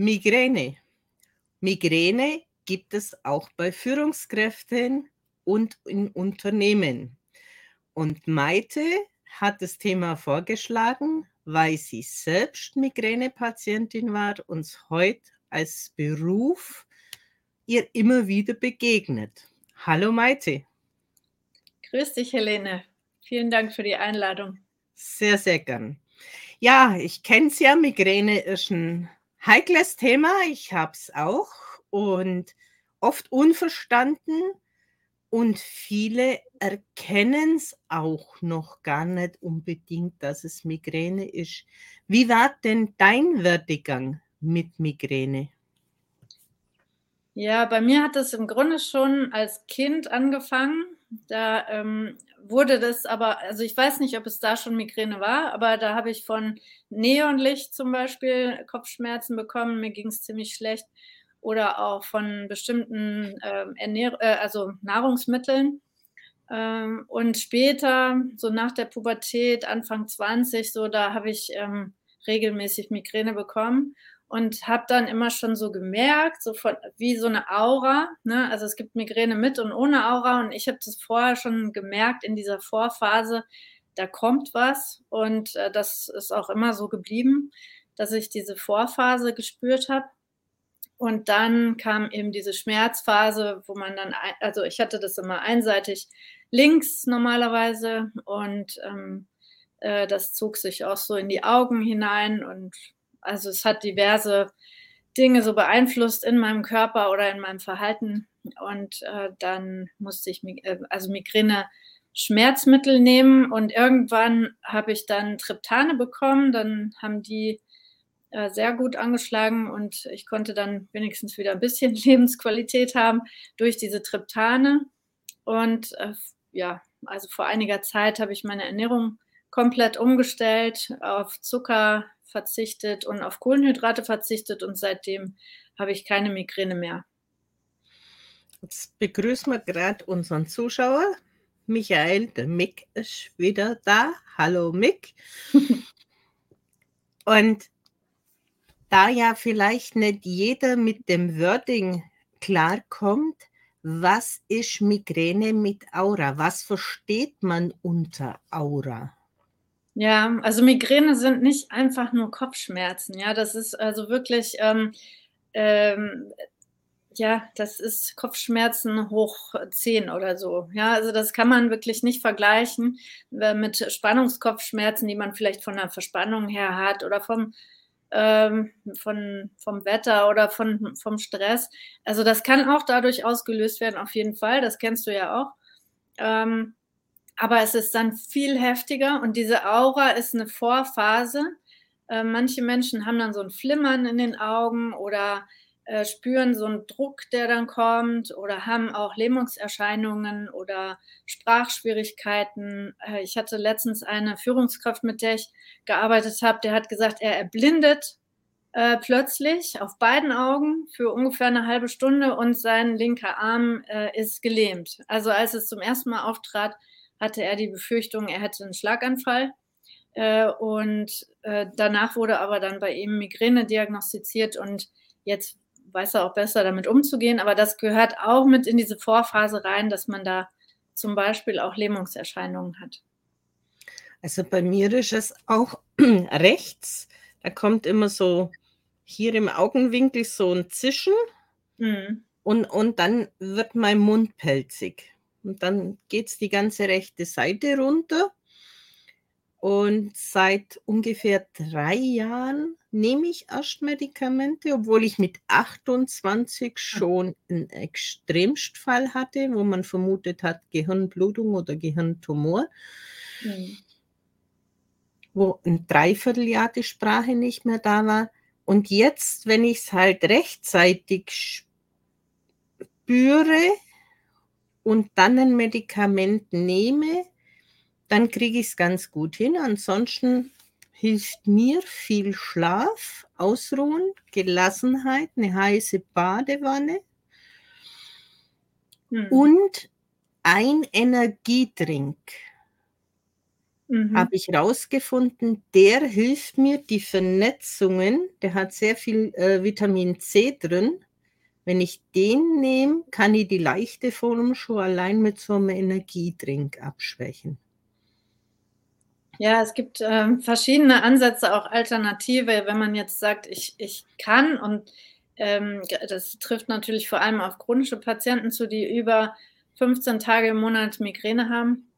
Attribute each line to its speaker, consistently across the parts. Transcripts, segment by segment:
Speaker 1: Migräne. Migräne gibt es auch bei Führungskräften und in Unternehmen. Und Maite hat das Thema vorgeschlagen, weil sie selbst Migränepatientin war und heute als Beruf ihr immer wieder begegnet. Hallo Maite.
Speaker 2: Grüß dich, Helene. Vielen Dank für die Einladung.
Speaker 1: Sehr, sehr gern. Ja, ich kenne es ja, Migräne ist ein heikles Thema. Ich habe es auch und oft unverstanden und viele erkennen es auch noch gar nicht unbedingt, dass es Migräne ist. Wie war denn dein Werdegang mit Migräne?
Speaker 2: Ja, bei mir hat es im Grunde schon als Kind angefangen. Da ähm, wurde das aber, also ich weiß nicht, ob es da schon Migräne war, aber da habe ich von Neonlicht zum Beispiel Kopfschmerzen bekommen. Mir ging es ziemlich schlecht. Oder auch von bestimmten ähm, Ernähr äh, also Nahrungsmitteln. Ähm, und später, so nach der Pubertät, Anfang 20, so da habe ich ähm, regelmäßig Migräne bekommen und habe dann immer schon so gemerkt, so von, wie so eine Aura. Ne? Also es gibt Migräne mit und ohne Aura und ich habe das vorher schon gemerkt in dieser Vorphase, da kommt was und äh, das ist auch immer so geblieben, dass ich diese Vorphase gespürt habe. Und dann kam eben diese Schmerzphase, wo man dann, also ich hatte das immer einseitig links normalerweise und ähm, äh, das zog sich auch so in die Augen hinein und also es hat diverse Dinge so beeinflusst in meinem Körper oder in meinem Verhalten. Und äh, dann musste ich äh, also Migräne Schmerzmittel nehmen und irgendwann habe ich dann Triptane bekommen. Dann haben die äh, sehr gut angeschlagen und ich konnte dann wenigstens wieder ein bisschen Lebensqualität haben durch diese Triptane. Und äh, ja, also vor einiger Zeit habe ich meine Ernährung komplett umgestellt auf Zucker, verzichtet und auf Kohlenhydrate verzichtet und seitdem habe ich keine Migräne mehr.
Speaker 1: Jetzt begrüßen wir gerade unseren Zuschauer. Michael, der Mick ist wieder da. Hallo Mick. und da ja vielleicht nicht jeder mit dem Wording klarkommt, was ist Migräne mit Aura? Was versteht man unter Aura?
Speaker 2: Ja, also Migräne sind nicht einfach nur Kopfschmerzen. Ja, das ist also wirklich, ähm, ähm, ja, das ist Kopfschmerzen hoch 10 oder so. Ja, also das kann man wirklich nicht vergleichen äh, mit Spannungskopfschmerzen, die man vielleicht von der Verspannung her hat oder vom, ähm, von, vom Wetter oder von, vom Stress. Also das kann auch dadurch ausgelöst werden, auf jeden Fall. Das kennst du ja auch. Ähm, aber es ist dann viel heftiger und diese Aura ist eine Vorphase. Äh, manche Menschen haben dann so ein Flimmern in den Augen oder äh, spüren so einen Druck, der dann kommt oder haben auch Lähmungserscheinungen oder Sprachschwierigkeiten. Äh, ich hatte letztens eine Führungskraft, mit der ich gearbeitet habe, der hat gesagt, er erblindet äh, plötzlich auf beiden Augen für ungefähr eine halbe Stunde und sein linker Arm äh, ist gelähmt. Also als es zum ersten Mal auftrat, hatte er die Befürchtung, er hätte einen Schlaganfall. Äh, und äh, danach wurde aber dann bei ihm Migräne diagnostiziert und jetzt weiß er auch besser damit umzugehen. Aber das gehört auch mit in diese Vorphase rein, dass man da zum Beispiel auch Lähmungserscheinungen hat.
Speaker 1: Also bei mir ist es auch rechts. Da kommt immer so hier im Augenwinkel so ein Zischen mhm. und, und dann wird mein Mund pelzig. Und dann geht es die ganze rechte Seite runter. Und seit ungefähr drei Jahren nehme ich erst Medikamente, obwohl ich mit 28 hm. schon einen Extremstfall hatte, wo man vermutet hat Gehirnblutung oder Gehirntumor, mhm. wo ein Dreivierteljahr die Sprache nicht mehr da war. Und jetzt, wenn ich es halt rechtzeitig spüre, und dann ein Medikament nehme, dann kriege ich es ganz gut hin. Ansonsten hilft mir viel Schlaf, Ausruhen, Gelassenheit, eine heiße Badewanne hm. und ein Energietrink. mhm. habe ich rausgefunden, der hilft mir, die Vernetzungen, der hat sehr viel äh, Vitamin C drin. Wenn ich den nehme, kann ich die leichte Form schon allein mit so einem Energiedrink abschwächen.
Speaker 2: Ja, es gibt äh, verschiedene Ansätze, auch Alternative. Wenn man jetzt sagt, ich, ich kann und ähm, das trifft natürlich vor allem auf chronische Patienten zu, die über 15 Tage im Monat Migräne haben.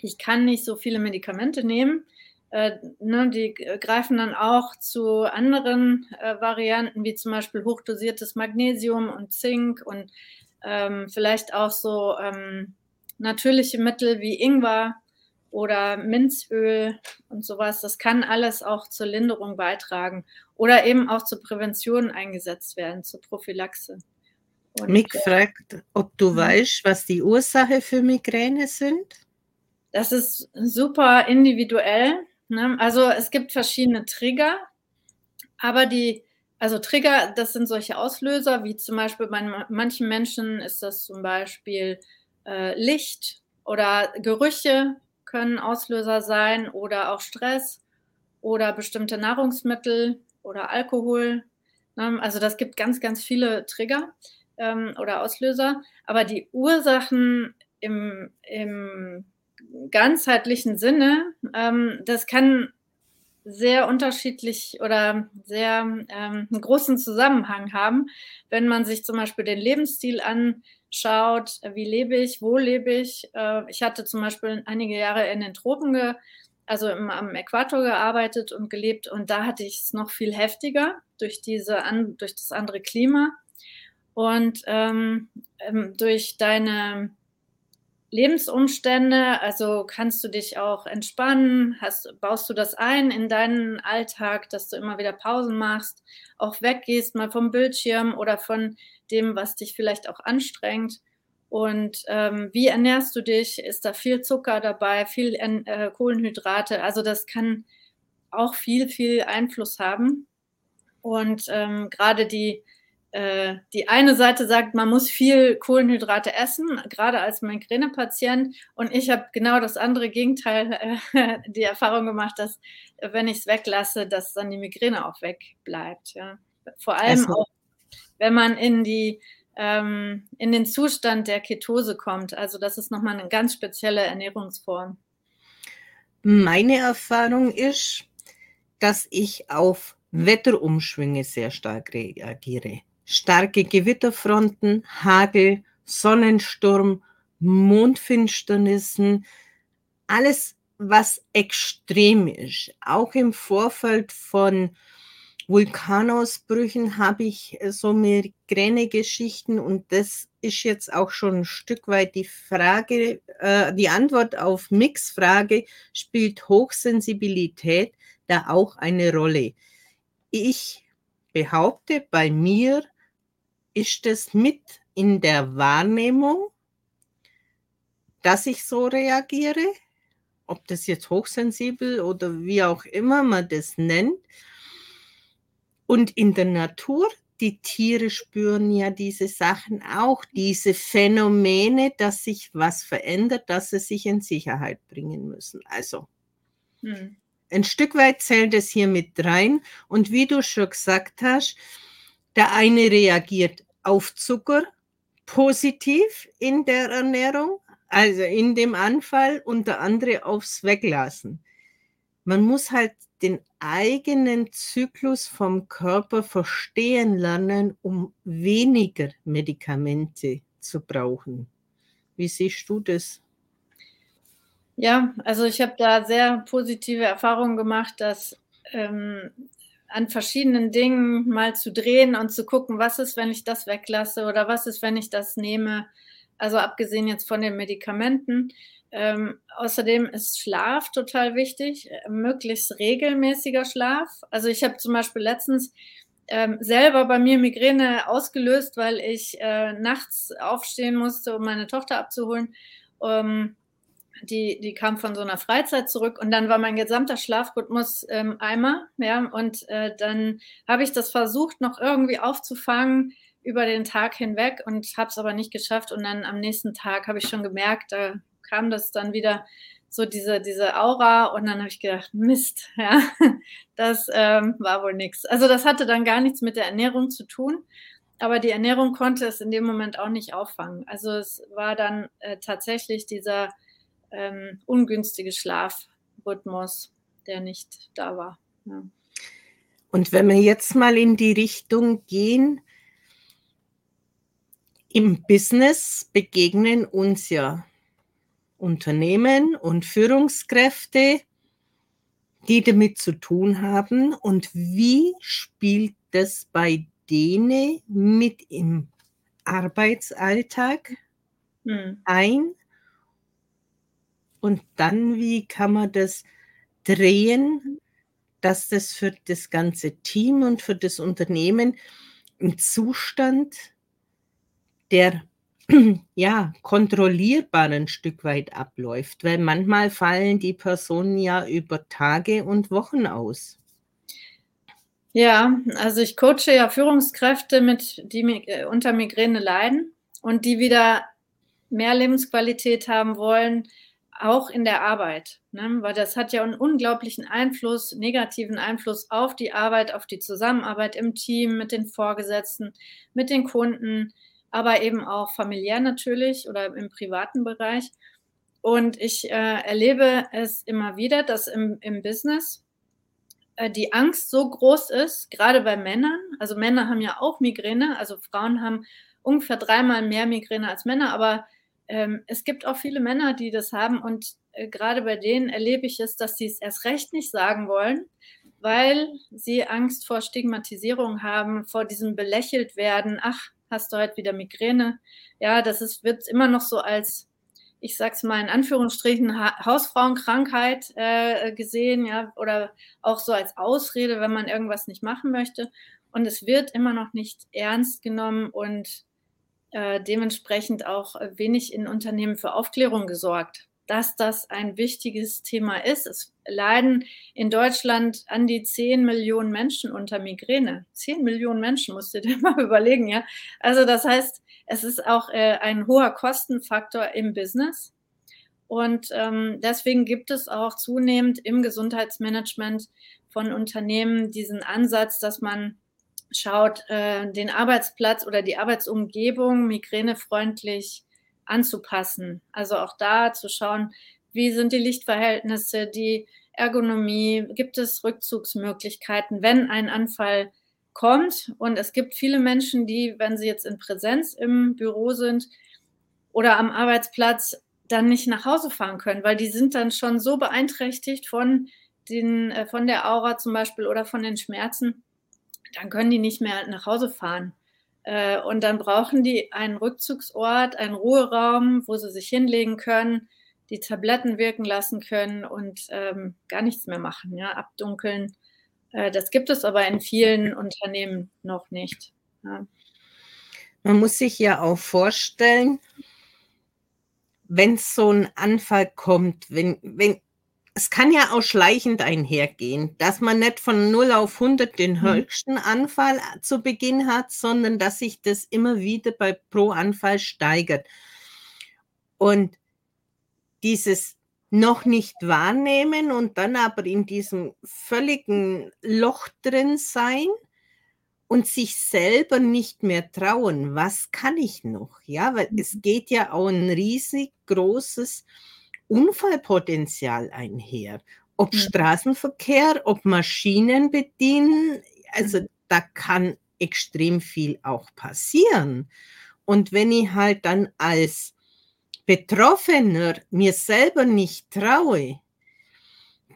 Speaker 2: Ich kann nicht so viele Medikamente nehmen. Äh, ne, die greifen dann auch zu anderen äh, Varianten, wie zum Beispiel hochdosiertes Magnesium und Zink und ähm, vielleicht auch so ähm, natürliche Mittel wie Ingwer oder Minzöl und sowas. Das kann alles auch zur Linderung beitragen oder eben auch zur Prävention eingesetzt werden, zur Prophylaxe.
Speaker 1: Und, Mick äh, fragt, ob du mhm. weißt, was die Ursache für Migräne sind.
Speaker 2: Das ist super individuell. Ne? Also es gibt verschiedene Trigger, aber die, also Trigger, das sind solche Auslöser, wie zum Beispiel bei manchen Menschen ist das zum Beispiel äh, Licht oder Gerüche, können Auslöser sein oder auch Stress oder bestimmte Nahrungsmittel oder Alkohol. Ne? Also das gibt ganz, ganz viele Trigger ähm, oder Auslöser. Aber die Ursachen im, im ganzheitlichen Sinne, ähm, das kann sehr unterschiedlich oder sehr ähm, einen großen Zusammenhang haben, wenn man sich zum Beispiel den Lebensstil anschaut schaut, wie lebe ich, wo lebe ich. Äh, ich hatte zum Beispiel einige Jahre in den Tropen, ge, also im, am Äquator gearbeitet und gelebt und da hatte ich es noch viel heftiger durch, diese, durch das andere Klima. Und ähm, ähm, durch deine Lebensumstände, also kannst du dich auch entspannen, hast, baust du das ein in deinen Alltag, dass du immer wieder Pausen machst, auch weggehst mal vom Bildschirm oder von dem, was dich vielleicht auch anstrengt. Und ähm, wie ernährst du dich? Ist da viel Zucker dabei, viel äh, Kohlenhydrate? Also das kann auch viel, viel Einfluss haben. Und ähm, gerade die, äh, die eine Seite sagt, man muss viel Kohlenhydrate essen, gerade als Migränepatient. Und ich habe genau das andere Gegenteil, äh, die Erfahrung gemacht, dass wenn ich es weglasse, dass dann die Migräne auch wegbleibt. Ja. Vor allem also, auch wenn man in die ähm, in den Zustand der Ketose kommt. Also das ist nochmal eine ganz spezielle Ernährungsform.
Speaker 1: Meine Erfahrung ist, dass ich auf Wetterumschwünge sehr stark reagiere. Starke Gewitterfronten, Hagel, Sonnensturm, Mondfinsternissen, alles, was extrem ist. Auch im Vorfeld von Vulkanausbrüchen habe ich äh, so Migräne-Geschichten und das ist jetzt auch schon ein Stück weit die Frage, äh, die Antwort auf Mix-Frage, spielt Hochsensibilität da auch eine Rolle? Ich behaupte, bei mir ist es mit in der Wahrnehmung, dass ich so reagiere, ob das jetzt hochsensibel oder wie auch immer man das nennt. Und in der Natur, die Tiere spüren ja diese Sachen auch, diese Phänomene, dass sich was verändert, dass sie sich in Sicherheit bringen müssen. Also hm. ein Stück weit zählt es hier mit rein. Und wie du schon gesagt hast, der eine reagiert auf Zucker positiv in der Ernährung, also in dem Anfall, und der andere aufs Weglassen. Man muss halt den eigenen Zyklus vom Körper verstehen lernen, um weniger Medikamente zu brauchen. Wie siehst du das?
Speaker 2: Ja, also ich habe da sehr positive Erfahrungen gemacht, dass ähm, an verschiedenen Dingen mal zu drehen und zu gucken, was ist, wenn ich das weglasse oder was ist, wenn ich das nehme. Also abgesehen jetzt von den Medikamenten, ähm, außerdem ist Schlaf total wichtig, möglichst regelmäßiger Schlaf. Also ich habe zum Beispiel letztens ähm, selber bei mir Migräne ausgelöst, weil ich äh, nachts aufstehen musste, um meine Tochter abzuholen. Ähm, die, die kam von so einer Freizeit zurück und dann war mein gesamter Schlafrhythmus ähm, Eimer. Ja, und äh, dann habe ich das versucht, noch irgendwie aufzufangen über den Tag hinweg und habe es aber nicht geschafft. Und dann am nächsten Tag habe ich schon gemerkt, da kam das dann wieder so diese, diese Aura und dann habe ich gedacht, Mist, ja, das ähm, war wohl nichts. Also das hatte dann gar nichts mit der Ernährung zu tun, aber die Ernährung konnte es in dem Moment auch nicht auffangen. Also es war dann äh, tatsächlich dieser ähm, ungünstige Schlafrhythmus, der nicht da war. Ja.
Speaker 1: Und wenn wir jetzt mal in die Richtung gehen, im Business begegnen uns ja Unternehmen und Führungskräfte, die damit zu tun haben. Und wie spielt das bei denen mit im Arbeitsalltag hm. ein? Und dann, wie kann man das drehen, dass das für das ganze Team und für das Unternehmen ein Zustand der ja, kontrollierbar ein Stück weit abläuft, weil manchmal fallen die Personen ja über Tage und Wochen aus.
Speaker 2: Ja, also ich coache ja Führungskräfte mit, die äh, unter Migräne leiden und die wieder mehr Lebensqualität haben wollen, auch in der Arbeit. Ne? Weil das hat ja einen unglaublichen Einfluss, negativen Einfluss auf die Arbeit, auf die Zusammenarbeit im Team, mit den Vorgesetzten, mit den Kunden, aber eben auch familiär natürlich oder im privaten Bereich. Und ich äh, erlebe es immer wieder, dass im, im Business äh, die Angst so groß ist, gerade bei Männern. Also Männer haben ja auch Migräne, also Frauen haben ungefähr dreimal mehr Migräne als Männer, aber ähm, es gibt auch viele Männer, die das haben und äh, gerade bei denen erlebe ich es, dass sie es erst recht nicht sagen wollen, weil sie Angst vor Stigmatisierung haben, vor diesem belächelt werden. Ach, hast du heute wieder Migräne. Ja, das ist, wird immer noch so als, ich sag's mal in Anführungsstrichen, ha Hausfrauenkrankheit äh, gesehen, ja, oder auch so als Ausrede, wenn man irgendwas nicht machen möchte. Und es wird immer noch nicht ernst genommen und äh, dementsprechend auch wenig in Unternehmen für Aufklärung gesorgt dass das ein wichtiges Thema ist. Es leiden in Deutschland an die 10 Millionen Menschen unter Migräne. 10 Millionen Menschen, musst du dir mal überlegen, ja. Also das heißt, es ist auch äh, ein hoher Kostenfaktor im Business. Und ähm, deswegen gibt es auch zunehmend im Gesundheitsmanagement von Unternehmen diesen Ansatz, dass man schaut, äh, den Arbeitsplatz oder die Arbeitsumgebung migränefreundlich anzupassen. Also auch da zu schauen, wie sind die Lichtverhältnisse, die Ergonomie, gibt es Rückzugsmöglichkeiten, wenn ein Anfall kommt. Und es gibt viele Menschen, die, wenn sie jetzt in Präsenz im Büro sind oder am Arbeitsplatz, dann nicht nach Hause fahren können, weil die sind dann schon so beeinträchtigt von, den, äh, von der Aura zum Beispiel oder von den Schmerzen, dann können die nicht mehr nach Hause fahren. Äh, und dann brauchen die einen Rückzugsort, einen Ruheraum, wo sie sich hinlegen können, die Tabletten wirken lassen können und ähm, gar nichts mehr machen, ja, abdunkeln. Äh, das gibt es aber in vielen Unternehmen noch nicht. Ja.
Speaker 1: Man muss sich ja auch vorstellen, wenn so ein Anfall kommt, wenn, wenn es kann ja auch schleichend einhergehen, dass man nicht von 0 auf 100 den mhm. höchsten Anfall zu Beginn hat, sondern dass sich das immer wieder bei pro Anfall steigert. Und dieses noch nicht wahrnehmen und dann aber in diesem völligen Loch drin sein und sich selber nicht mehr trauen, was kann ich noch? Ja, weil es mhm. geht ja auch ein riesig großes Unfallpotenzial einher. Ob ja. Straßenverkehr, ob Maschinen bedienen, also mhm. da kann extrem viel auch passieren. Und wenn ich halt dann als Betroffener mir selber nicht traue,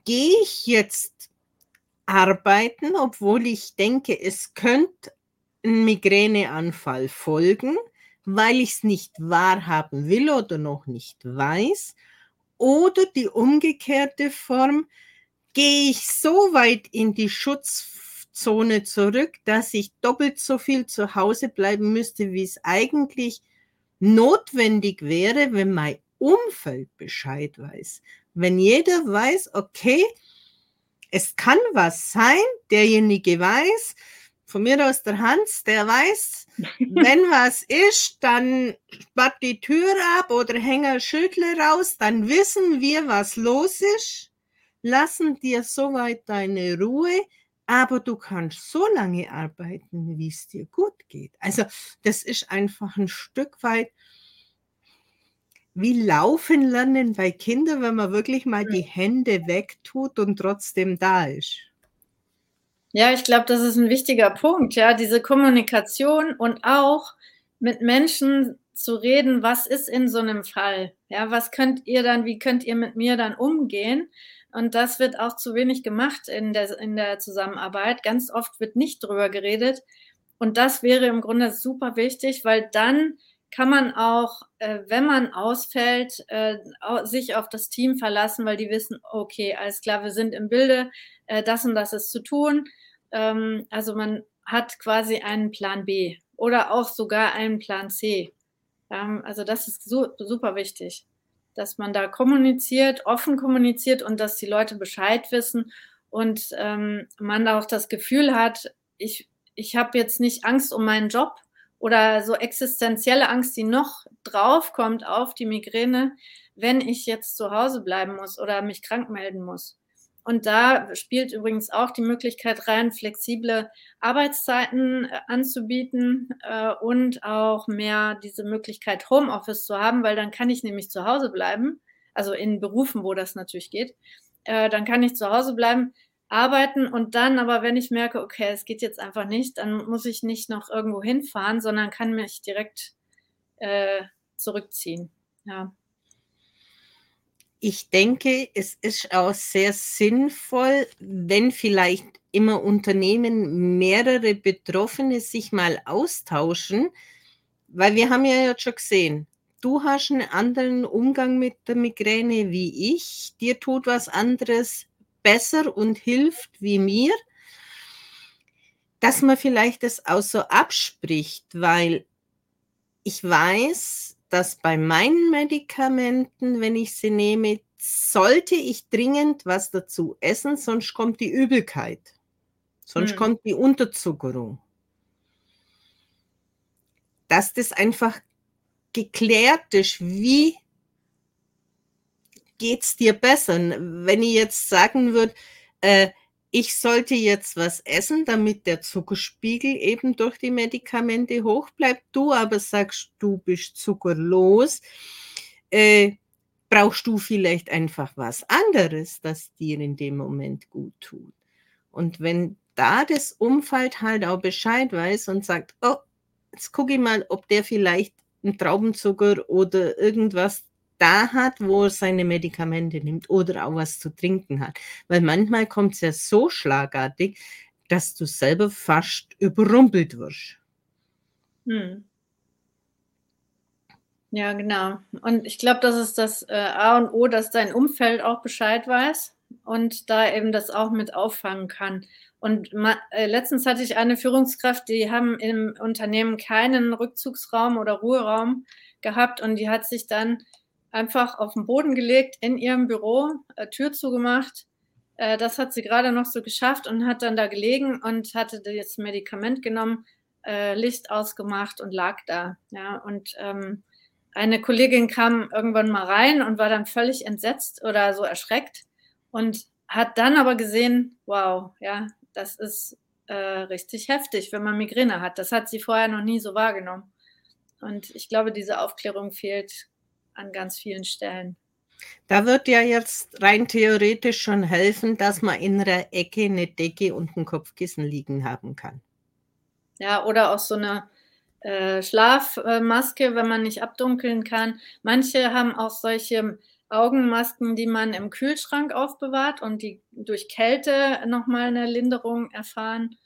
Speaker 1: gehe ich jetzt arbeiten, obwohl ich denke, es könnte ein Migräneanfall folgen, weil ich es nicht wahrhaben will oder noch nicht weiß oder die umgekehrte Form, gehe ich so weit in die Schutzzone zurück, dass ich doppelt so viel zu Hause bleiben müsste, wie es eigentlich notwendig wäre, wenn mein Umfeld Bescheid weiß. Wenn jeder weiß, okay, es kann was sein, derjenige weiß, von mir aus der Hans, der weiß, wenn was ist, dann sperrt die Tür ab oder hängt Schüttle raus, dann wissen wir, was los ist, lassen dir soweit deine Ruhe, aber du kannst so lange arbeiten, wie es dir gut geht. Also das ist einfach ein Stück weit wie laufen lernen bei Kindern, wenn man wirklich mal die Hände wegtut und trotzdem da ist.
Speaker 2: Ja, ich glaube, das ist ein wichtiger Punkt, ja, diese Kommunikation und auch mit Menschen zu reden, was ist in so einem Fall? Ja, was könnt ihr dann, wie könnt ihr mit mir dann umgehen? Und das wird auch zu wenig gemacht in der, in der Zusammenarbeit. Ganz oft wird nicht drüber geredet. Und das wäre im Grunde super wichtig, weil dann kann man auch, äh, wenn man ausfällt, äh, sich auf das Team verlassen, weil die wissen, okay, alles klar, wir sind im Bilde, äh, das und das ist zu tun. Ähm, also man hat quasi einen Plan B oder auch sogar einen Plan C. Ähm, also das ist so, super wichtig, dass man da kommuniziert, offen kommuniziert und dass die Leute Bescheid wissen und ähm, man auch das Gefühl hat, ich, ich habe jetzt nicht Angst um meinen Job, oder so existenzielle Angst, die noch draufkommt auf die Migräne, wenn ich jetzt zu Hause bleiben muss oder mich krank melden muss. Und da spielt übrigens auch die Möglichkeit rein, flexible Arbeitszeiten äh, anzubieten äh, und auch mehr diese Möglichkeit, Homeoffice zu haben, weil dann kann ich nämlich zu Hause bleiben, also in Berufen, wo das natürlich geht. Äh, dann kann ich zu Hause bleiben, arbeiten und dann aber, wenn ich merke, okay, es geht jetzt einfach nicht, dann muss ich nicht noch irgendwo hinfahren, sondern kann mich direkt äh, zurückziehen. Ja.
Speaker 1: Ich denke, es ist auch sehr sinnvoll, wenn vielleicht immer Unternehmen mehrere Betroffene sich mal austauschen, weil wir haben ja jetzt schon gesehen, du hast einen anderen Umgang mit der Migräne wie ich, dir tut was anderes besser und hilft wie mir, dass man vielleicht das auch so abspricht, weil ich weiß, dass bei meinen Medikamenten, wenn ich sie nehme, sollte ich dringend was dazu essen, sonst kommt die Übelkeit, sonst hm. kommt die Unterzuckerung. Dass das einfach geklärt ist, wie geht's dir besser? Wenn ich jetzt sagen würde, äh, ich sollte jetzt was essen, damit der Zuckerspiegel eben durch die Medikamente hoch bleibt, du aber sagst, du bist zuckerlos, äh, brauchst du vielleicht einfach was anderes, das dir in dem Moment gut tut. Und wenn da das Umfeld halt auch Bescheid weiß und sagt, oh, jetzt gucke ich mal, ob der vielleicht einen Traubenzucker oder irgendwas da hat, wo er seine Medikamente nimmt oder auch was zu trinken hat. Weil manchmal kommt es ja so schlagartig, dass du selber fast überrumpelt wirst. Hm.
Speaker 2: Ja, genau. Und ich glaube, das ist das äh, A und O, dass dein Umfeld auch Bescheid weiß und da eben das auch mit auffangen kann. Und äh, letztens hatte ich eine Führungskraft, die haben im Unternehmen keinen Rückzugsraum oder Ruheraum gehabt und die hat sich dann einfach auf den Boden gelegt in ihrem Büro, äh, Tür zugemacht. Äh, das hat sie gerade noch so geschafft und hat dann da gelegen und hatte das Medikament genommen, äh, Licht ausgemacht und lag da. Ja, und ähm, eine Kollegin kam irgendwann mal rein und war dann völlig entsetzt oder so erschreckt und hat dann aber gesehen, wow, ja, das ist äh, richtig heftig, wenn man Migräne hat. Das hat sie vorher noch nie so wahrgenommen. Und ich glaube, diese Aufklärung fehlt an ganz vielen Stellen.
Speaker 1: Da wird ja jetzt rein theoretisch schon helfen, dass man in einer Ecke eine Decke und ein Kopfkissen liegen haben kann.
Speaker 2: Ja, oder auch so eine äh, Schlafmaske, wenn man nicht abdunkeln kann. Manche haben auch solche Augenmasken, die man im Kühlschrank aufbewahrt und die durch Kälte nochmal eine Linderung erfahren.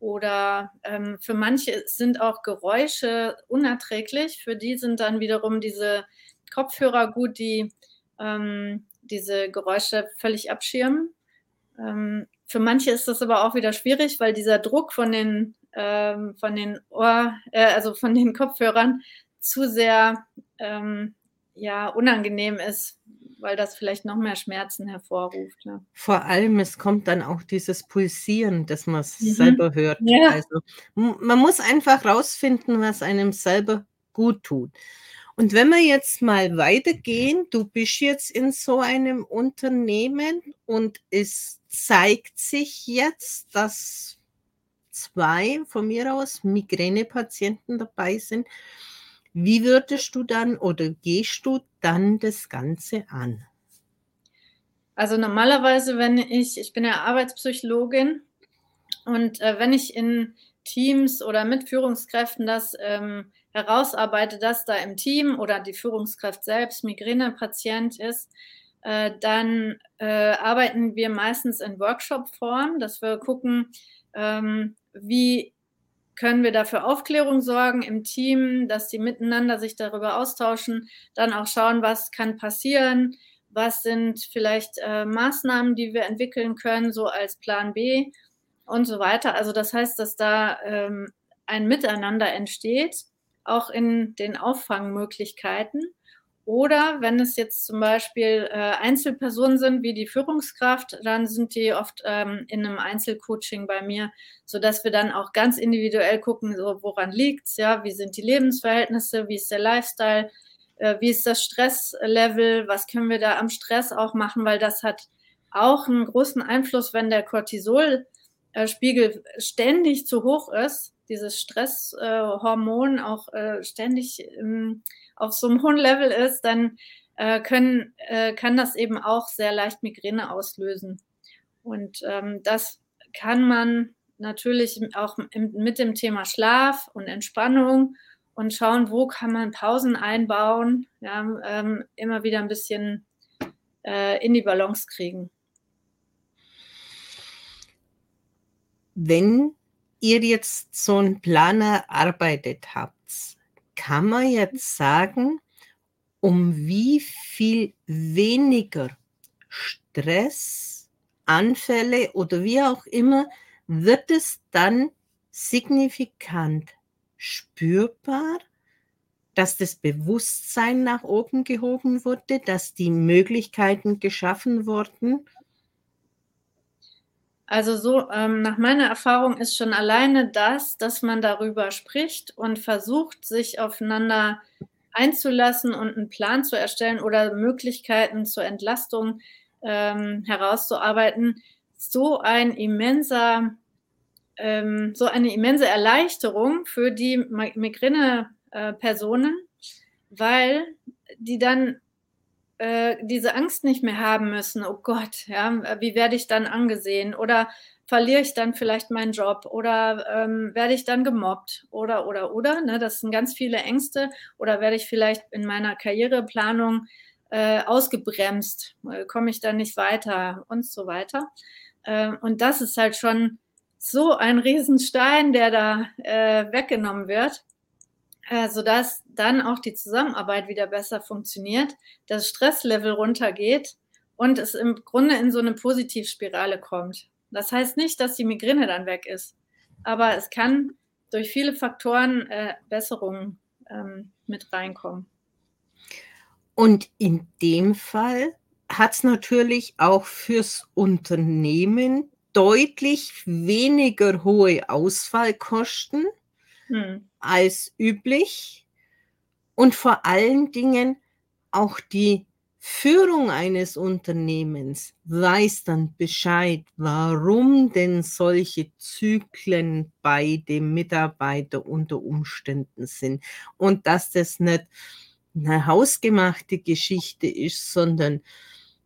Speaker 2: Oder ähm, für manche sind auch Geräusche unerträglich. Für die sind dann wiederum diese Kopfhörer gut, die ähm, diese Geräusche völlig abschirmen. Ähm, für manche ist das aber auch wieder schwierig, weil dieser Druck von den, ähm, von den Ohr, äh, also von den Kopfhörern zu sehr ähm, ja, unangenehm ist, weil das vielleicht noch mehr Schmerzen hervorruft. Ja.
Speaker 1: Vor allem, es kommt dann auch dieses Pulsieren, dass man mhm. selber hört. Ja. Also man muss einfach rausfinden, was einem selber gut tut. Und wenn wir jetzt mal weitergehen, du bist jetzt in so einem Unternehmen und es zeigt sich jetzt, dass zwei von mir aus Migränepatienten dabei sind. Wie würdest du dann oder gehst du dann das Ganze an?
Speaker 2: Also normalerweise, wenn ich, ich bin ja Arbeitspsychologin und äh, wenn ich in Teams oder mit Führungskräften das ähm, herausarbeite, dass da im Team oder die Führungskraft selbst Migränepatient ist, äh, dann äh, arbeiten wir meistens in Workshop-Form, dass wir gucken, ähm, wie können wir dafür Aufklärung sorgen im Team, dass die miteinander sich darüber austauschen, dann auch schauen, was kann passieren, was sind vielleicht äh, Maßnahmen, die wir entwickeln können, so als Plan B und so weiter. Also das heißt, dass da ähm, ein Miteinander entsteht auch in den Auffangmöglichkeiten. Oder wenn es jetzt zum Beispiel äh, Einzelpersonen sind, wie die Führungskraft, dann sind die oft ähm, in einem Einzelcoaching bei mir, sodass wir dann auch ganz individuell gucken, so, woran liegt es, ja, wie sind die Lebensverhältnisse, wie ist der Lifestyle, äh, wie ist das Stresslevel, was können wir da am Stress auch machen, weil das hat auch einen großen Einfluss, wenn der Cortisolspiegel ständig zu hoch ist, dieses Stresshormon auch äh, ständig ähm, auf so einem hohen Level ist, dann äh, können, äh, kann das eben auch sehr leicht Migräne auslösen. Und ähm, das kann man natürlich auch mit dem Thema Schlaf und Entspannung und schauen, wo kann man Pausen einbauen, ja, ähm, immer wieder ein bisschen äh, in die Balance kriegen.
Speaker 1: Wenn ihr jetzt so einen Plan erarbeitet habt, kann man jetzt sagen, um wie viel weniger Stress, Anfälle oder wie auch immer, wird es dann signifikant spürbar, dass das Bewusstsein nach oben gehoben wurde, dass die Möglichkeiten geschaffen wurden
Speaker 2: also so ähm, nach meiner Erfahrung ist schon alleine das, dass man darüber spricht und versucht, sich aufeinander einzulassen und einen Plan zu erstellen oder Möglichkeiten zur Entlastung ähm, herauszuarbeiten, so ein immenser, ähm, so eine immense Erleichterung für die Migräne-Personen, weil die dann äh, diese Angst nicht mehr haben müssen, oh Gott, ja, wie werde ich dann angesehen? Oder verliere ich dann vielleicht meinen Job? Oder ähm, werde ich dann gemobbt? Oder oder oder, ne, das sind ganz viele Ängste. Oder werde ich vielleicht in meiner Karriereplanung äh, ausgebremst, äh, komme ich dann nicht weiter? Und so weiter. Äh, und das ist halt schon so ein Riesenstein, der da äh, weggenommen wird äh, sodass dann auch die Zusammenarbeit wieder besser funktioniert, das Stresslevel runtergeht und es im Grunde in so eine Positivspirale kommt. Das heißt nicht, dass die Migräne dann weg ist, aber es kann durch viele Faktoren äh, Besserungen ähm, mit reinkommen.
Speaker 1: Und in dem Fall hat es natürlich auch fürs Unternehmen deutlich weniger hohe Ausfallkosten hm. Als üblich und vor allen Dingen auch die Führung eines Unternehmens weiß dann Bescheid, warum denn solche Zyklen bei dem Mitarbeiter unter Umständen sind. Und dass das nicht eine hausgemachte Geschichte ist, sondern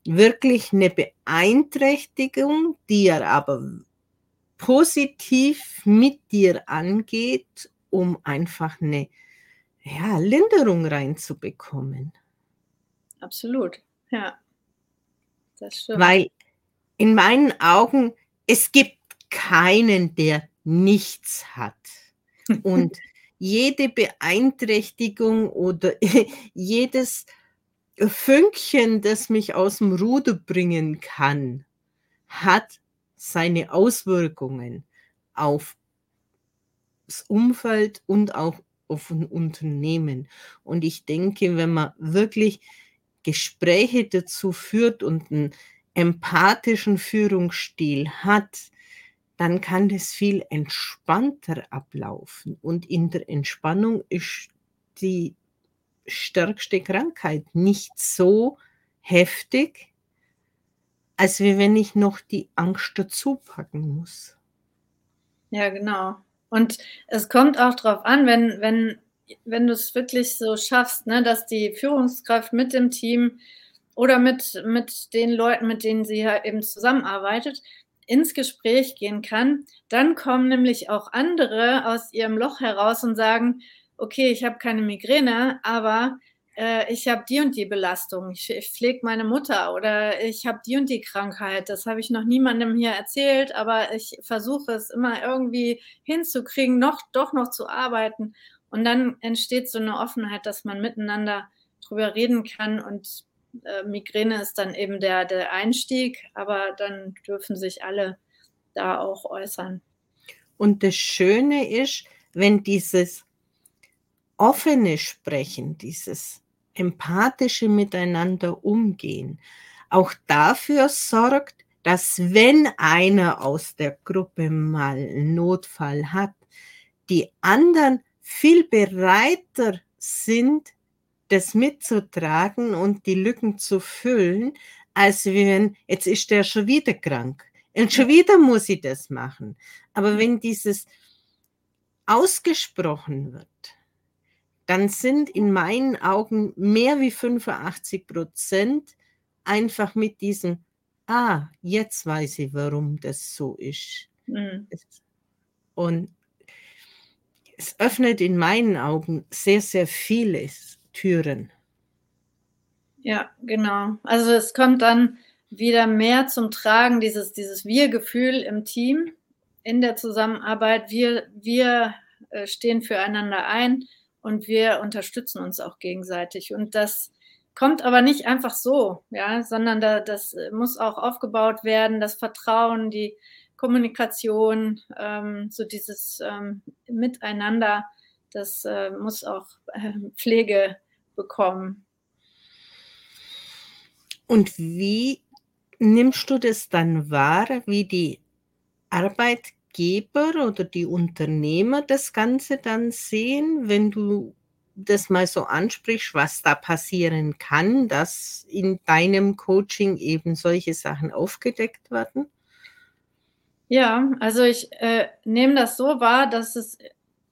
Speaker 1: wirklich eine Beeinträchtigung, die er aber positiv mit dir angeht um einfach eine ja, Linderung reinzubekommen.
Speaker 2: Absolut, ja.
Speaker 1: Das stimmt. Weil in meinen Augen, es gibt keinen, der nichts hat. Und jede Beeinträchtigung oder jedes Fünkchen, das mich aus dem Ruder bringen kann, hat seine Auswirkungen auf Umfeld und auch auf ein Unternehmen. Und ich denke, wenn man wirklich Gespräche dazu führt und einen empathischen Führungsstil hat, dann kann das viel entspannter ablaufen. Und in der Entspannung ist die stärkste Krankheit nicht so heftig, als wenn ich noch die Angst dazu packen muss.
Speaker 2: Ja, genau. Und es kommt auch darauf an, wenn, wenn, wenn du es wirklich so schaffst, ne, dass die Führungskraft mit dem Team oder mit, mit den Leuten, mit denen sie ja eben zusammenarbeitet, ins Gespräch gehen kann, dann kommen nämlich auch andere aus ihrem Loch heraus und sagen, okay, ich habe keine Migräne, aber äh, ich habe die und die Belastung, ich, ich pflege meine Mutter oder ich habe die und die Krankheit. Das habe ich noch niemandem hier erzählt, aber ich versuche es immer irgendwie hinzukriegen, noch doch noch zu arbeiten. Und dann entsteht so eine Offenheit, dass man miteinander drüber reden kann und äh, Migräne ist dann eben der, der Einstieg, aber dann dürfen sich alle da auch äußern.
Speaker 1: Und das Schöne ist, wenn dieses offene Sprechen, dieses empathische Miteinander umgehen, auch dafür sorgt, dass wenn einer aus der Gruppe mal einen Notfall hat, die anderen viel bereiter sind, das mitzutragen und die Lücken zu füllen, als wenn, jetzt ist der schon wieder krank. Und schon wieder muss ich das machen. Aber wenn dieses ausgesprochen wird, dann sind in meinen Augen mehr wie 85 Prozent einfach mit diesem, ah, jetzt weiß ich, warum das so ist. Mhm. Und es öffnet in meinen Augen sehr, sehr vieles Türen.
Speaker 2: Ja, genau. Also es kommt dann wieder mehr zum Tragen, dieses, dieses Wir-Gefühl im Team, in der Zusammenarbeit. Wir, wir äh, stehen füreinander ein und wir unterstützen uns auch gegenseitig. Und das kommt aber nicht einfach so, ja, sondern da, das muss auch aufgebaut werden, das Vertrauen, die Kommunikation, ähm, so dieses ähm, Miteinander, das äh, muss auch äh, Pflege bekommen.
Speaker 1: Und wie nimmst du das dann wahr, wie die Arbeitgeber oder die Unternehmer das Ganze dann sehen, wenn du das mal so ansprichst, was da passieren kann, dass in deinem Coaching eben solche Sachen aufgedeckt werden?
Speaker 2: Ja, also ich äh, nehme das so wahr, dass es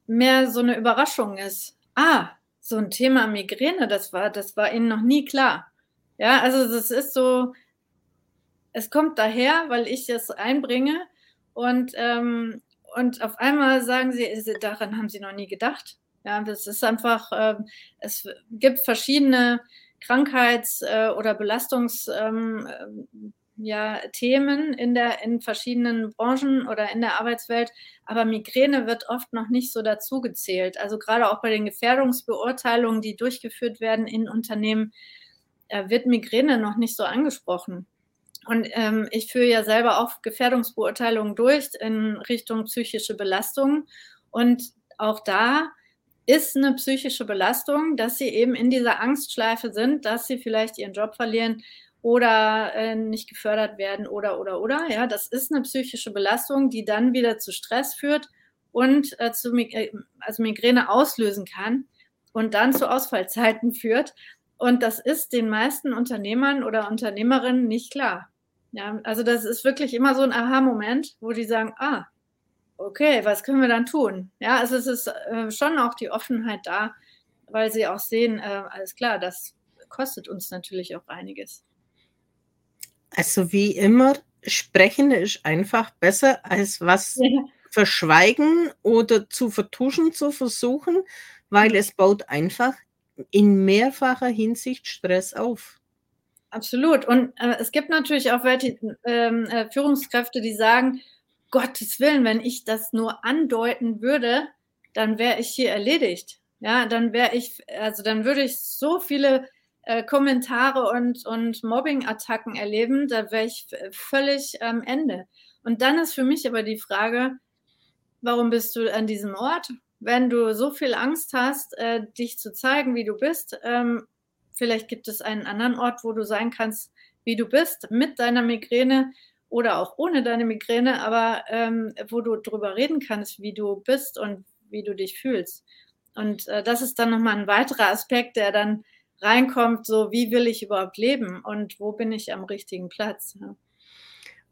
Speaker 2: mehr so eine Überraschung ist. Ah, so ein Thema Migräne, das war, das war ihnen noch nie klar. Ja, also das ist so, es kommt daher, weil ich es einbringe und, ähm, und auf einmal sagen sie, daran haben sie noch nie gedacht. Ja, das ist einfach, äh, es gibt verschiedene Krankheits- äh, oder Belastungs- ähm, ja, in, in verschiedenen Branchen oder in der Arbeitswelt, aber Migräne wird oft noch nicht so dazu gezählt. Also gerade auch bei den Gefährdungsbeurteilungen, die durchgeführt werden in Unternehmen, äh, wird Migräne noch nicht so angesprochen. Und ähm, ich führe ja selber auch Gefährdungsbeurteilungen durch in Richtung psychische Belastung. Und auch da ist eine psychische Belastung, dass sie eben in dieser Angstschleife sind, dass sie vielleicht ihren Job verlieren oder äh, nicht gefördert werden oder oder oder. Ja, das ist eine psychische Belastung, die dann wieder zu Stress führt und äh, zu äh, also Migräne auslösen kann und dann zu Ausfallzeiten führt. Und das ist den meisten Unternehmern oder Unternehmerinnen nicht klar. Ja, also das ist wirklich immer so ein Aha-Moment, wo die sagen, ah, okay, was können wir dann tun? Ja, also es ist äh, schon auch die Offenheit da, weil sie auch sehen, äh, alles klar, das kostet uns natürlich auch einiges.
Speaker 1: Also wie immer, sprechen ist einfach besser als was ja. verschweigen oder zu vertuschen zu versuchen, weil es baut einfach in mehrfacher Hinsicht Stress auf.
Speaker 2: Absolut. Und äh, es gibt natürlich auch welche, ähm, äh, Führungskräfte, die sagen, Gottes Willen, wenn ich das nur andeuten würde, dann wäre ich hier erledigt. Ja, dann wäre ich, also dann würde ich so viele äh, Kommentare und, und Mobbing-Attacken erleben, da wäre ich völlig am Ende. Und dann ist für mich aber die Frage, warum bist du an diesem Ort? Wenn du so viel Angst hast, äh, dich zu zeigen, wie du bist, ähm, vielleicht gibt es einen anderen Ort, wo du sein kannst, wie du bist, mit deiner Migräne oder auch ohne deine Migräne, aber ähm, wo du darüber reden kannst, wie du bist und wie du dich fühlst. Und äh, das ist dann nochmal ein weiterer Aspekt, der dann reinkommt, so wie will ich überhaupt leben und wo bin ich am richtigen Platz. Ja.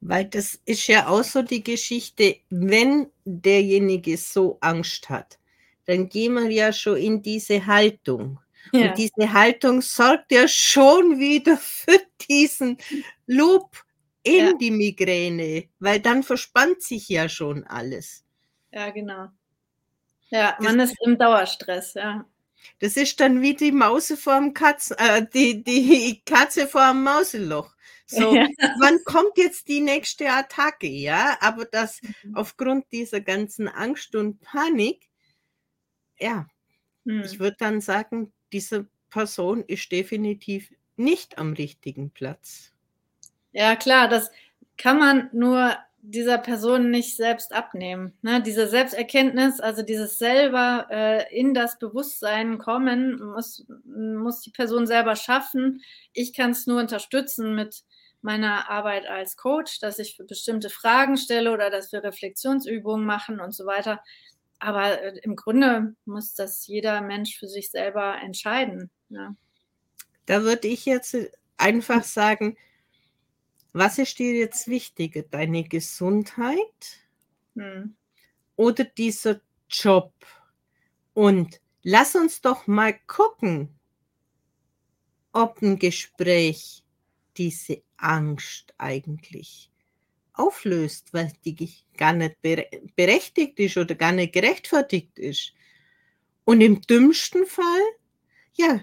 Speaker 1: Weil das ist ja auch so die Geschichte, wenn derjenige so Angst hat, dann gehen wir ja schon in diese Haltung. Ja. Und diese Haltung sorgt ja schon wieder für diesen Loop in ja. die Migräne, weil dann verspannt sich ja schon alles.
Speaker 2: Ja, genau. Ja, man das, ist im Dauerstress, ja.
Speaker 1: Das ist dann wie die Maus vor dem Katzen, äh, die, die Katze vor dem Mauseloch. So, ja. wann kommt jetzt die nächste Attacke, ja? Aber das mhm. aufgrund dieser ganzen Angst und Panik, ja, mhm. ich würde dann sagen, diese Person ist definitiv nicht am richtigen Platz.
Speaker 2: Ja, klar, das kann man nur dieser Person nicht selbst abnehmen. Ne? Diese Selbsterkenntnis, also dieses selber äh, in das Bewusstsein kommen, muss, muss die Person selber schaffen. Ich kann es nur unterstützen mit meiner Arbeit als Coach, dass ich bestimmte Fragen stelle oder dass wir Reflexionsübungen machen und so weiter. Aber äh, im Grunde muss das jeder Mensch für sich selber entscheiden. Ja.
Speaker 1: Da würde ich jetzt einfach sagen, was ist dir jetzt wichtiger, deine Gesundheit hm. oder dieser Job? Und lass uns doch mal gucken, ob ein Gespräch diese Angst eigentlich auflöst, weil die gar nicht berechtigt ist oder gar nicht gerechtfertigt ist. Und im dümmsten Fall, ja,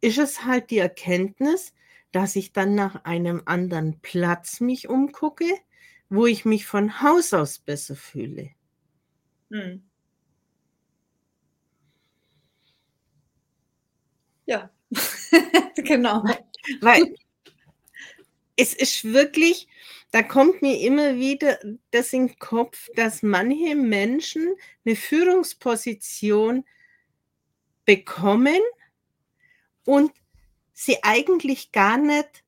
Speaker 1: ist es halt die Erkenntnis, dass ich dann nach einem anderen Platz mich umgucke, wo ich mich von Haus aus besser fühle. Hm.
Speaker 2: Ja, genau.
Speaker 1: Weil es ist wirklich, da kommt mir immer wieder das in den Kopf, dass manche Menschen eine Führungsposition bekommen und sie eigentlich gar nicht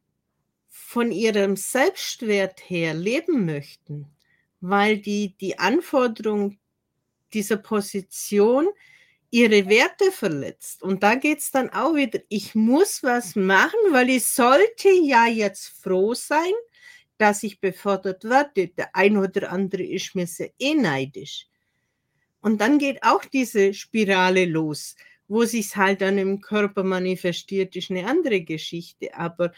Speaker 1: von ihrem Selbstwert her leben möchten, weil die, die Anforderung dieser Position ihre Werte verletzt. Und da geht es dann auch wieder, ich muss was machen, weil ich sollte ja jetzt froh sein, dass ich befördert werde. Der ein oder andere ist mir sehr eh neidisch. Und dann geht auch diese Spirale los. Wo sich halt dann im Körper manifestiert, ist eine andere Geschichte. Aber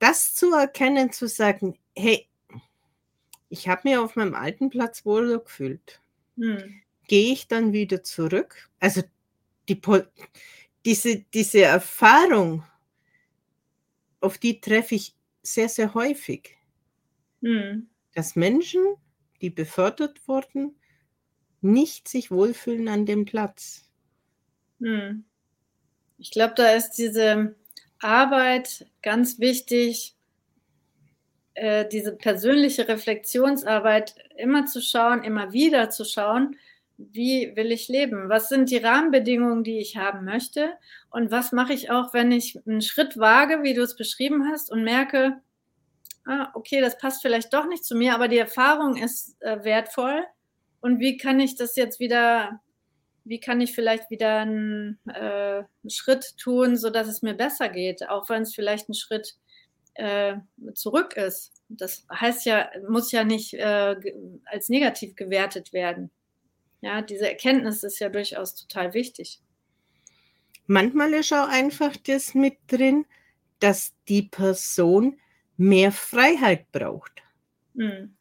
Speaker 1: das zu erkennen, zu sagen, hey, ich habe mir auf meinem alten Platz wohl gefühlt. Hm. Gehe ich dann wieder zurück? Also die, diese, diese Erfahrung, auf die treffe ich sehr, sehr häufig. Hm. Dass Menschen, die befördert wurden, nicht sich wohlfühlen an dem Platz.
Speaker 2: Hm. Ich glaube, da ist diese Arbeit ganz wichtig, äh, diese persönliche Reflexionsarbeit immer zu schauen, immer wieder zu schauen, wie will ich leben? Was sind die Rahmenbedingungen, die ich haben möchte? Und was mache ich auch, wenn ich einen Schritt wage, wie du es beschrieben hast, und merke, ah, okay, das passt vielleicht doch nicht zu mir, aber die Erfahrung ist äh, wertvoll. Und wie kann ich das jetzt wieder wie kann ich vielleicht wieder einen, äh, einen Schritt tun, sodass es mir besser geht, auch wenn es vielleicht ein Schritt äh, zurück ist. Das heißt ja, muss ja nicht äh, als negativ gewertet werden. Ja, diese Erkenntnis ist ja durchaus total wichtig.
Speaker 1: Manchmal ist auch einfach das mit drin, dass die Person mehr Freiheit braucht. Mhm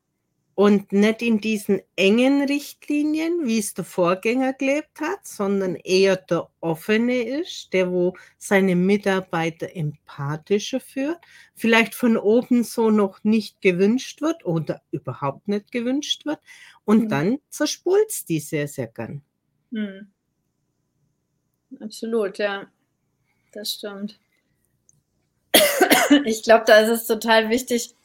Speaker 1: und nicht in diesen engen Richtlinien, wie es der Vorgänger gelebt hat, sondern eher der offene ist, der wo seine Mitarbeiter empathischer führt, vielleicht von oben so noch nicht gewünscht wird oder überhaupt nicht gewünscht wird und mhm. dann zerspult die sehr, sehr gern. Mhm.
Speaker 2: Absolut, ja, das stimmt. Ich glaube, da ist es total wichtig,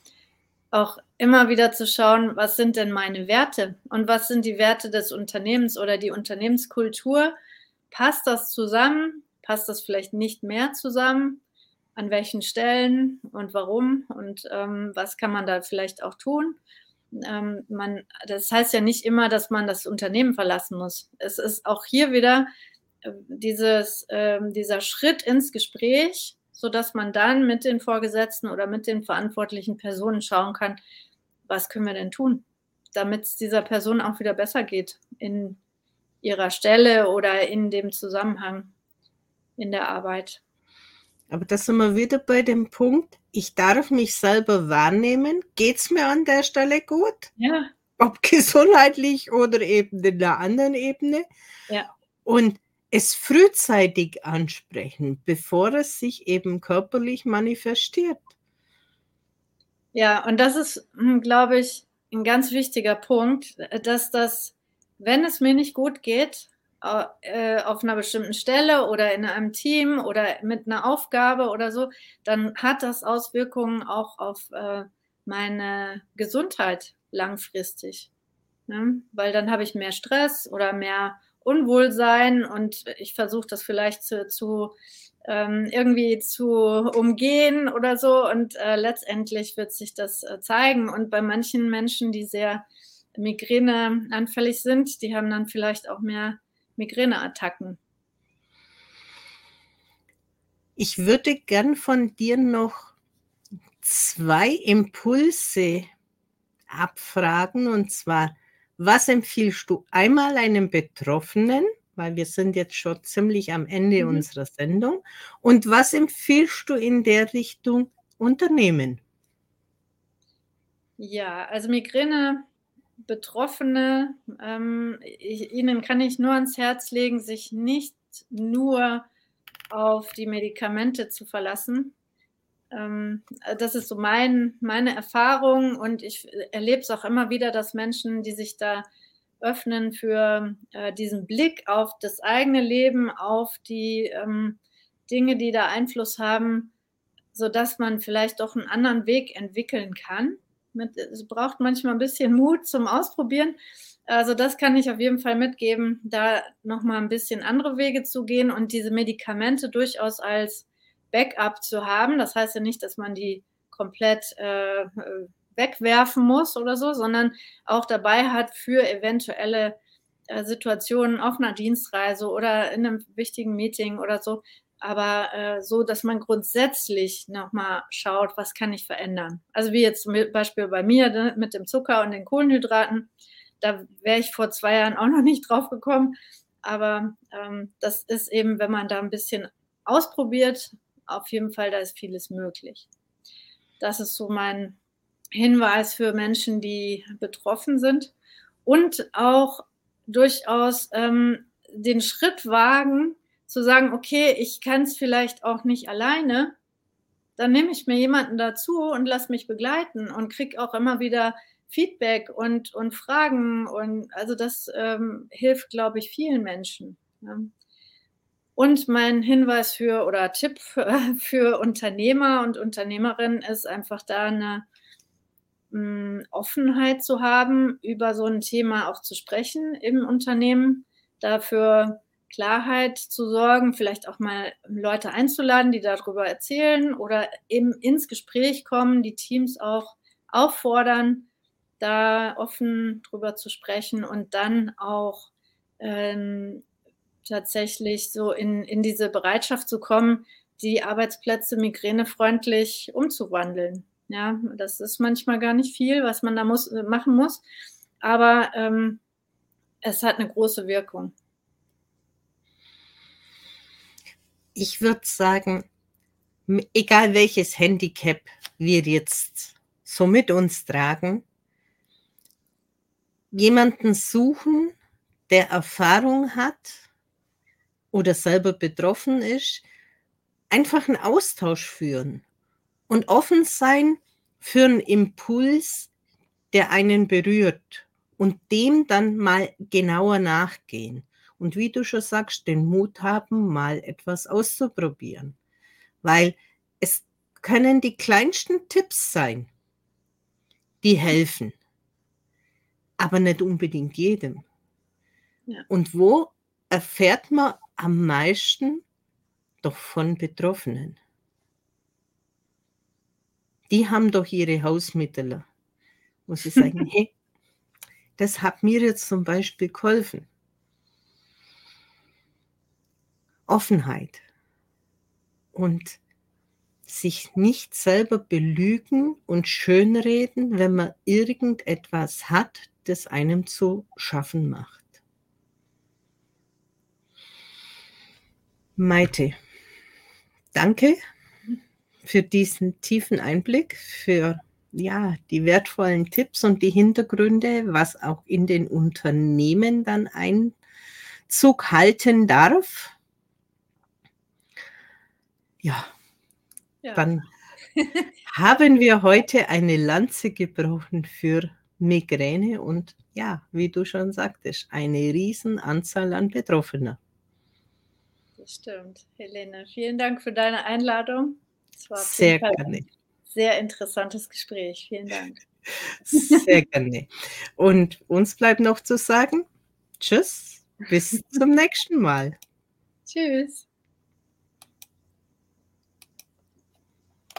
Speaker 2: auch immer wieder zu schauen, was sind denn meine Werte und was sind die Werte des Unternehmens oder die Unternehmenskultur. Passt das zusammen? Passt das vielleicht nicht mehr zusammen? an welchen Stellen und warum und ähm, was kann man da vielleicht auch tun. Ähm, man, das heißt ja nicht immer, dass man das Unternehmen verlassen muss. Es ist auch hier wieder äh, dieses, äh, dieser Schritt ins Gespräch, sodass man dann mit den Vorgesetzten oder mit den verantwortlichen Personen schauen kann, was können wir denn tun, damit es dieser Person auch wieder besser geht in ihrer Stelle oder in dem Zusammenhang in der Arbeit.
Speaker 1: Aber da sind wir wieder bei dem Punkt, ich darf mich selber wahrnehmen. Geht es mir an der Stelle gut?
Speaker 2: Ja.
Speaker 1: Ob gesundheitlich oder eben in der anderen Ebene.
Speaker 2: Ja.
Speaker 1: Und es frühzeitig ansprechen, bevor es sich eben körperlich manifestiert.
Speaker 2: Ja, und das ist, hm, glaube ich, ein ganz wichtiger Punkt, dass das, wenn es mir nicht gut geht, äh, auf einer bestimmten Stelle oder in einem Team oder mit einer Aufgabe oder so, dann hat das Auswirkungen auch auf äh, meine Gesundheit langfristig. Ne? Weil dann habe ich mehr Stress oder mehr Unwohlsein und ich versuche das vielleicht zu, zu ähm, irgendwie zu umgehen oder so. Und äh, letztendlich wird sich das äh, zeigen. Und bei manchen Menschen, die sehr Migräne anfällig sind, die haben dann vielleicht auch mehr Migräneattacken.
Speaker 1: Ich würde gern von dir noch zwei Impulse abfragen. Und zwar, was empfiehlst du einmal einem Betroffenen, weil wir sind jetzt schon ziemlich am Ende mhm. unserer Sendung, und was empfiehlst du in der Richtung Unternehmen?
Speaker 2: Ja, also Migräne Betroffene, ähm, ich, ihnen kann ich nur ans Herz legen, sich nicht nur auf die Medikamente zu verlassen. Ähm, das ist so mein, meine Erfahrung und ich erlebe es auch immer wieder, dass Menschen, die sich da öffnen für äh, diesen Blick auf das eigene Leben, auf die ähm, Dinge, die da Einfluss haben, sodass man vielleicht doch einen anderen Weg entwickeln kann mit, es braucht manchmal ein bisschen Mut zum Ausprobieren. Also das kann ich auf jeden Fall mitgeben, da nochmal ein bisschen andere Wege zu gehen und diese Medikamente durchaus als Backup zu haben. Das heißt ja nicht, dass man die komplett äh, wegwerfen muss oder so, sondern auch dabei hat für eventuelle äh, Situationen auf einer Dienstreise oder in einem wichtigen Meeting oder so, aber äh, so, dass man grundsätzlich nochmal schaut, was kann ich verändern. Also wie jetzt zum Beispiel bei mir ne, mit dem Zucker und den Kohlenhydraten, da wäre ich vor zwei Jahren auch noch nicht drauf gekommen. Aber ähm, das ist eben, wenn man da ein bisschen ausprobiert, auf jeden Fall, da ist vieles möglich. Das ist so mein Hinweis für Menschen, die betroffen sind. Und auch durchaus ähm, den Schritt wagen, zu sagen, okay, ich kann es vielleicht auch nicht alleine, dann nehme ich mir jemanden dazu und lass mich begleiten und kriege auch immer wieder Feedback und, und Fragen. Und also das ähm, hilft, glaube ich, vielen Menschen. Ja. Und mein Hinweis für oder Tipp für, für Unternehmer und Unternehmerinnen ist einfach da eine hm, Offenheit zu haben, über so ein Thema auch zu sprechen im Unternehmen, dafür Klarheit zu sorgen, vielleicht auch mal Leute einzuladen, die darüber erzählen oder eben ins Gespräch kommen, die Teams auch auffordern, da offen drüber zu sprechen und dann auch ähm, tatsächlich so in, in diese Bereitschaft zu kommen, die Arbeitsplätze migränefreundlich umzuwandeln. Ja, das ist manchmal gar nicht viel, was man da muss, machen muss, aber ähm, es hat eine große Wirkung.
Speaker 1: ich würde sagen, egal welches Handicap wir jetzt so mit uns tragen, jemanden suchen, der Erfahrung hat oder selber betroffen ist, einfach einen Austausch führen und offen sein für einen Impuls, der einen berührt und dem dann mal genauer nachgehen und wie du schon sagst, den Mut haben, mal etwas auszuprobieren. Weil es können die kleinsten Tipps sein, die helfen, aber nicht unbedingt jedem. Ja. Und wo erfährt man am meisten doch von Betroffenen? die haben doch ihre Hausmittel. Muss ich sagen, hey, das hat mir jetzt zum Beispiel geholfen. Offenheit und sich nicht selber belügen und schönreden, wenn man irgendetwas hat, das einem zu schaffen macht. Maite, danke für diesen tiefen Einblick, für ja, die wertvollen Tipps und die Hintergründe, was auch in den Unternehmen dann Einzug halten darf. Ja, ja. dann haben wir heute eine Lanze gebrochen für Migräne und ja, wie du schon sagtest, eine Riesenanzahl an Betroffener.
Speaker 2: Das stimmt. Helene, vielen Dank für deine Einladung.
Speaker 1: Es war sehr gerne.
Speaker 2: sehr interessantes Gespräch. Vielen Dank.
Speaker 1: Sehr gerne. Und uns bleibt noch zu sagen, tschüss, bis zum nächsten Mal.
Speaker 2: Tschüss.